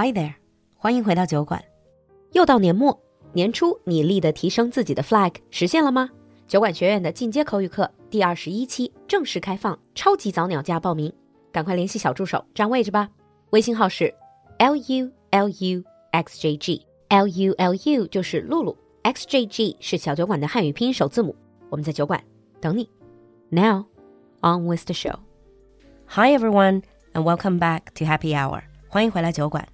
Hi there，欢迎回到酒馆。又到年末，年初你立的提升自己的 flag 实现了吗？酒馆学院的进阶口语课第二十一期正式开放，超级早鸟价报名，赶快联系小助手占位置吧。微信号是 l u l u x j g，l u l u 就是露露，x j g 是小酒馆的汉语拼音首字母。我们在酒馆等你。Now on with the show. Hi everyone, and welcome back to Happy Hour. 欢迎回来酒馆。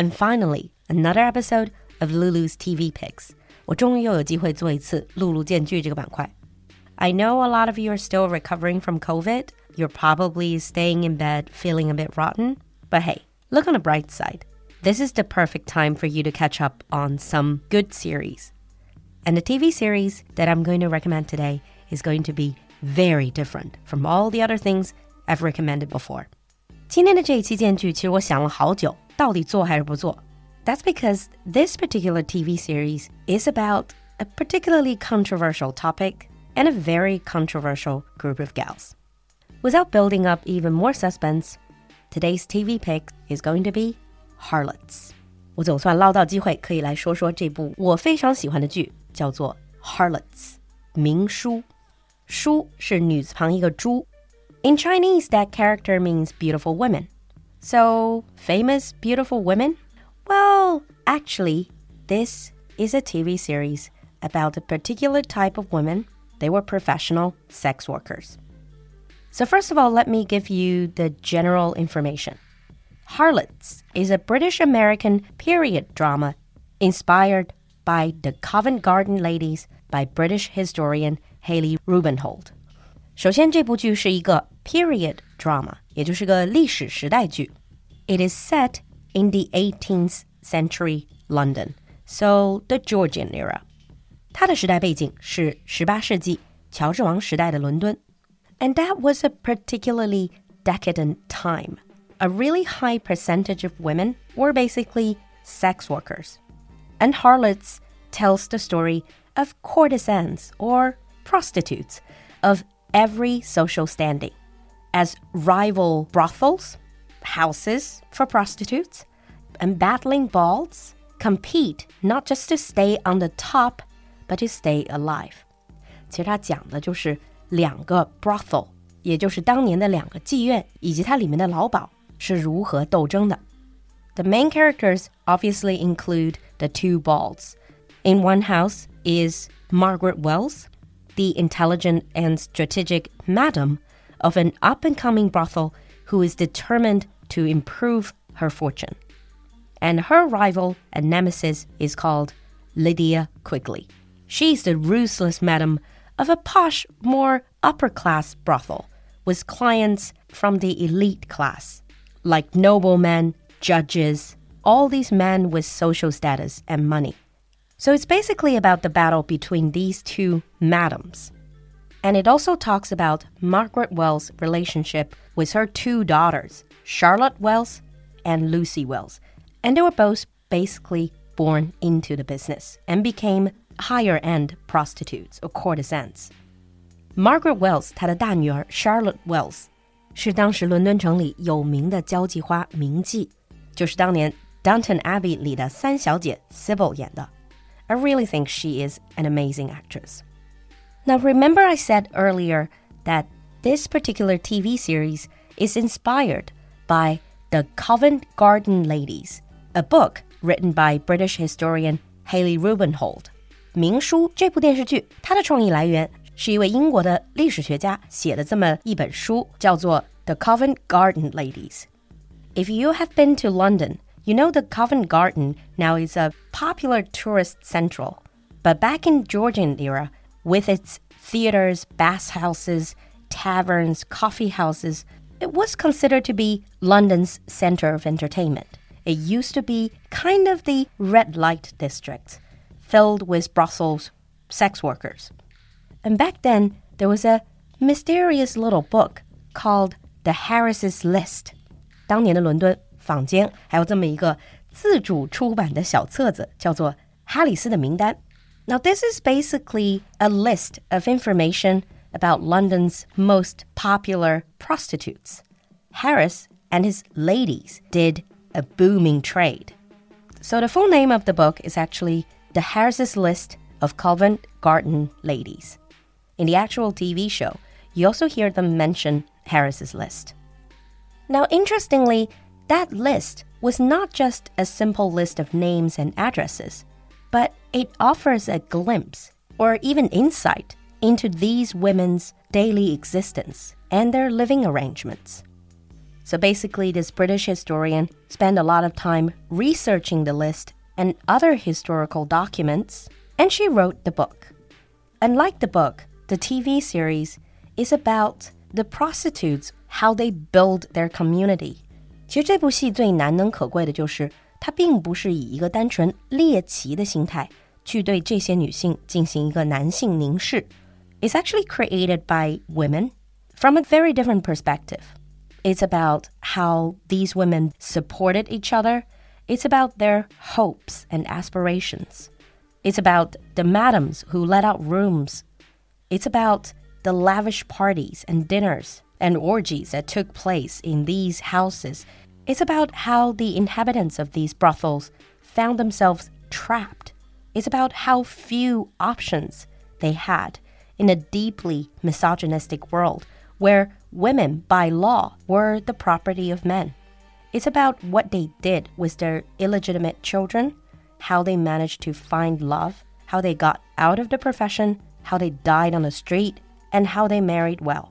And finally, another episode of Lulu's TV Picks. i know a lot of you are still recovering from COVID. You're probably staying in bed feeling a bit rotten. But hey, look on the bright side. This is the perfect time for you to catch up on some good series. And the TV series that I'm going to recommend today is going to be very different from all the other things I've recommended before. 今天的这一期荐剧，其实我想了好久，that's because this particular TV series is about a particularly controversial topic and a very controversial group of gals. Without building up even more suspense, today's TV pick is going to be Harlots. 我总算捞到机会可以来说说这部我非常喜欢的剧，叫做《Harlots》，名姝。书是女字旁一个猪。In Chinese, that character means beautiful women. So, famous beautiful women? Well, actually, this is a TV series about a particular type of women. They were professional sex workers. So, first of all, let me give you the general information. Harlots is a British American period drama inspired by The Covent Garden Ladies by British historian Hallie Rubenhold. 首先，这部剧是一个 period drama，也就是个历史时代剧。It is set in the 18th century London, so the Georgian era. 它的时代背景是18世纪乔治王时代的伦敦，and that was a particularly decadent time. A really high percentage of women were basically sex workers. And Harlots tells the story of courtesans or prostitutes of every social standing, as rival brothels, houses for prostitutes, and battling bawds compete not just to stay on the top, but to stay alive. 其实它讲的就是两个 brothel，也就是当年的两个妓院以及它里面的老鸨是如何斗争的。The main characters obviously include the two bawds. In one house is Margaret Wells, the intelligent and strategic madam of an up and coming brothel who is determined to improve her fortune. And her rival and nemesis is called Lydia Quigley. She's the ruthless madam of a posh, more upper class brothel with clients from the elite class, like noblemen, judges, all these men with social status and money. So it's basically about the battle between these two madams. And it also talks about Margaret Wells' relationship with her two daughters, Charlotte Wells and Lucy Wells. And they were both basically born into the business and became higher end prostitutes or courtesans. Margaret Wells 她的大女儿 Charlotte Wells 是当时伦敦城里有名的交际花名妓，就是当年 Downton Abbey 里的三小姐 Sybil 演的。 I really think she is an amazing actress. Now, remember, I said earlier that this particular TV series is inspired by The Covent Garden Ladies, a book written by British historian Hallie Rubenhold. 名姝这部电视剧，它的创意来源是一位英国的历史学家写的这么一本书，叫做《The Covent Garden Ladies》。If you have been to London, you know, the Covent Garden now is a popular tourist central. But back in Georgian era, with its theaters, bathhouses, taverns, coffee houses, it was considered to be London's center of entertainment. It used to be kind of the red light district, filled with Brussels sex workers. And back then, there was a mysterious little book called The Harris's List. 当年的伦敦 坊间还有这么一个自主出版的小册子，叫做《哈里斯的名单》。Now, this is basically a list of information about London's most popular prostitutes. Harris and his ladies did a booming trade. So the full name of the book is actually The Harris's List of Covent Garden Ladies. In the actual TV show, you also hear them mention Harris's List. Now, interestingly, that list was not just a simple list of names and addresses, but it offers a glimpse or even insight into these women's daily existence and their living arrangements. So basically, this British historian spent a lot of time researching the list and other historical documents, and she wrote the book. Unlike the book, the TV series is about the prostitutes, how they build their community. 其实这部戏最难能可贵的就是，它并不是以一个单纯猎奇的心态去对这些女性进行一个男性凝视。It's actually created by women from a very different perspective. It's about how these women supported each other. It's about their hopes and aspirations. It's about the madams who let out rooms. It's about the lavish parties and dinners and orgies that took place in these houses. It's about how the inhabitants of these brothels found themselves trapped. It's about how few options they had in a deeply misogynistic world where women, by law, were the property of men. It's about what they did with their illegitimate children, how they managed to find love, how they got out of the profession, how they died on the street, and how they married well.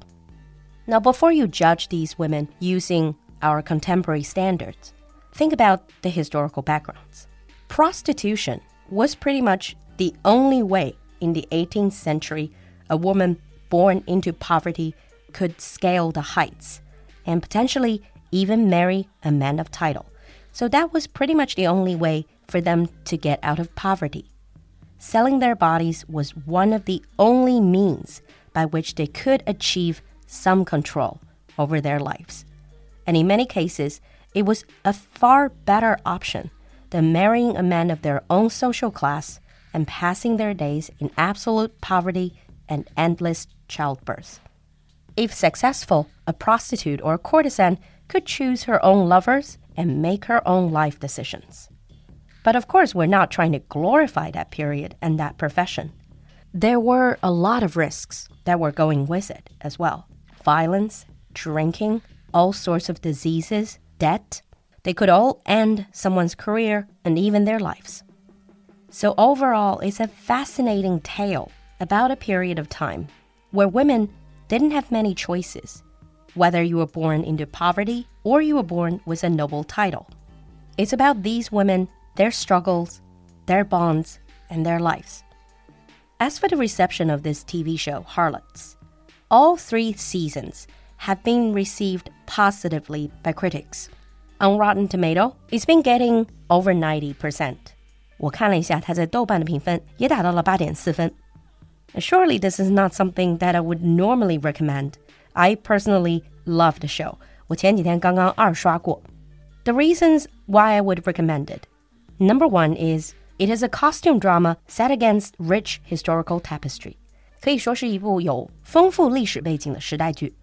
Now, before you judge these women using our contemporary standards, think about the historical backgrounds. Prostitution was pretty much the only way in the 18th century a woman born into poverty could scale the heights and potentially even marry a man of title. So that was pretty much the only way for them to get out of poverty. Selling their bodies was one of the only means by which they could achieve some control over their lives. And in many cases, it was a far better option than marrying a man of their own social class and passing their days in absolute poverty and endless childbirth. If successful, a prostitute or a courtesan could choose her own lovers and make her own life decisions. But of course, we're not trying to glorify that period and that profession. There were a lot of risks that were going with it as well violence, drinking, all sorts of diseases, debt. They could all end someone's career and even their lives. So, overall, it's a fascinating tale about a period of time where women didn't have many choices, whether you were born into poverty or you were born with a noble title. It's about these women, their struggles, their bonds, and their lives. As for the reception of this TV show, Harlots, all three seasons have been received positively by critics. On Rotten Tomato, it's been getting over 90%. 我看了一下，它在豆瓣的评分也达到了八点四分。Surely this is not something that I would normally recommend. I personally love the show. 我前几天刚刚二刷过. The reasons why I would recommend it. Number one is it is a costume drama set against rich historical tapestry. 可以说是一部有丰富历史背景的时代剧.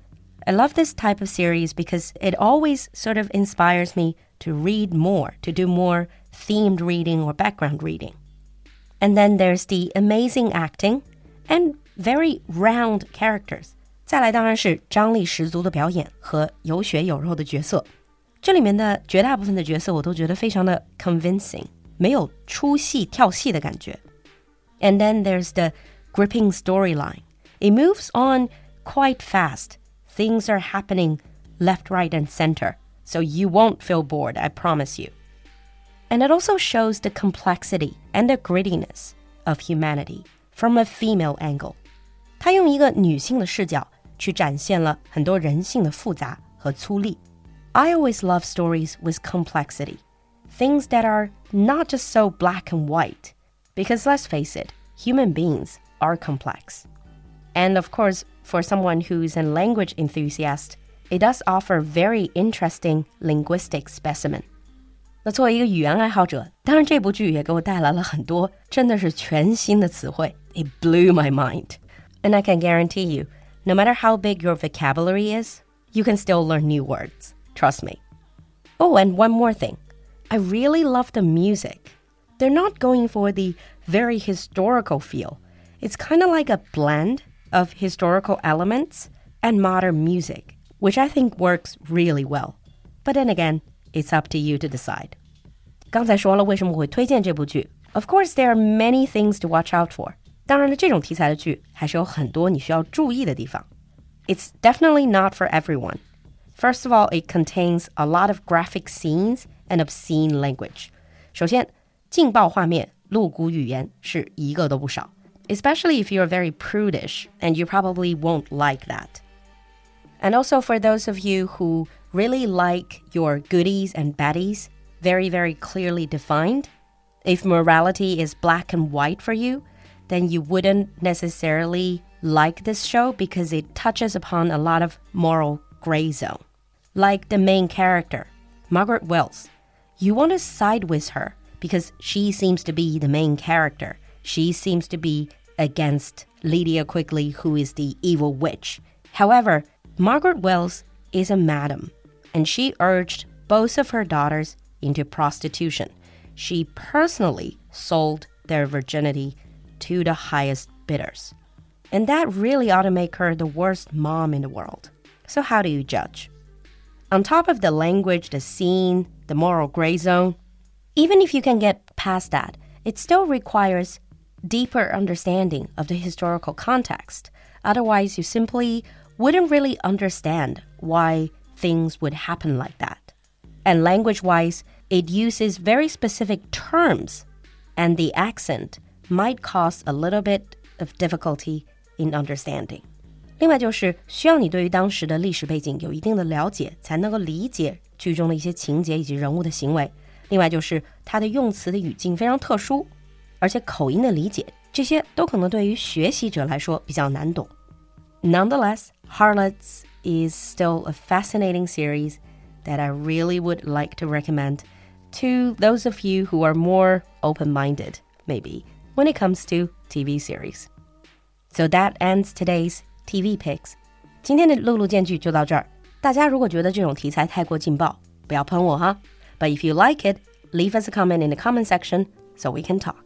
I love this type of series because it always sort of inspires me to read more, to do more themed reading or background reading. And then there's the amazing acting and very round characters。再来当然是张力十足的表演和有血有肉的角色。这里面的绝大部分的角色我都觉得非常的 convincing，没有出戏跳戏的感觉。And then there's the gripping storyline. It moves on quite fast. Things are happening left, right, and center. So you won't feel bored, I promise you. And it also shows the complexity and the grittiness of humanity from a female angle。他用一个女性的视角去展现了很多人性的复杂和粗粝。I always love stories with complexity, things that are not just so black and white. Because let's face it, human beings are complex. And of course, for someone who's a language enthusiast, it does offer very interesting linguistic specimen. 那作为一个语言爱好者，当然这部剧也给我带来了很多真的是全新的词汇。It blew my mind, and I can guarantee you, no matter how big your vocabulary is, you can still learn new words. Trust me. Oh, and one more thing. I really love the music. They're not going for the very historical feel. It's kind of like a blend of historical elements and modern music, which I think works really well. But then again, it's up to you to decide. 刚才说了为什么我会推荐这部剧。Of course, there are many things to watch out for. 当然了，这种题材的剧还是有很多你需要注意的地方。It's definitely not for everyone. First of all, it contains a lot of graphic scenes and obscene language. 首先，劲爆画面、露骨语言是一个都不少。 Especially if you're very prudish, and you probably won't like that. And also for those of you who really like your goodies and baddies very, very clearly defined, if morality is black and white for you, then you wouldn't necessarily like this show because it touches upon a lot of moral gray zone. Like the main character, Margaret Wells. You want to side with her because she seems to be the main character. She seems to be against Lydia Quigley, who is the evil witch. However, Margaret Wells is a madam, and she urged both of her daughters into prostitution. She personally sold their virginity to the highest bidders. And that really ought to make her the worst mom in the world. So, how do you judge? On top of the language, the scene, the moral gray zone, even if you can get past that, it still requires deeper understanding of the historical context. Otherwise, you simply wouldn't really understand why things would happen like that. And language wise, it uses very specific terms, and the accent might cause a little bit of difficulty in understanding. 另外就是需要你对于当时的历史背景有一定的了解，才能够理解剧中的一些情节以及人物的行为。另外就是它的用词的语境非常特殊， 而且口音的理解，这些都可能对于学习者来说比较难懂。Nonetheless, Harlots is still a fascinating series that I really would like to recommend to those of you who are more open minded, maybe, when it comes to TV series. So that ends today's TV picks. 今天的露露荐剧就到这儿。大家如果觉得这种题材太过劲爆，不要喷我哈。But if you like it, leave us a comment in the comment section so we can talk.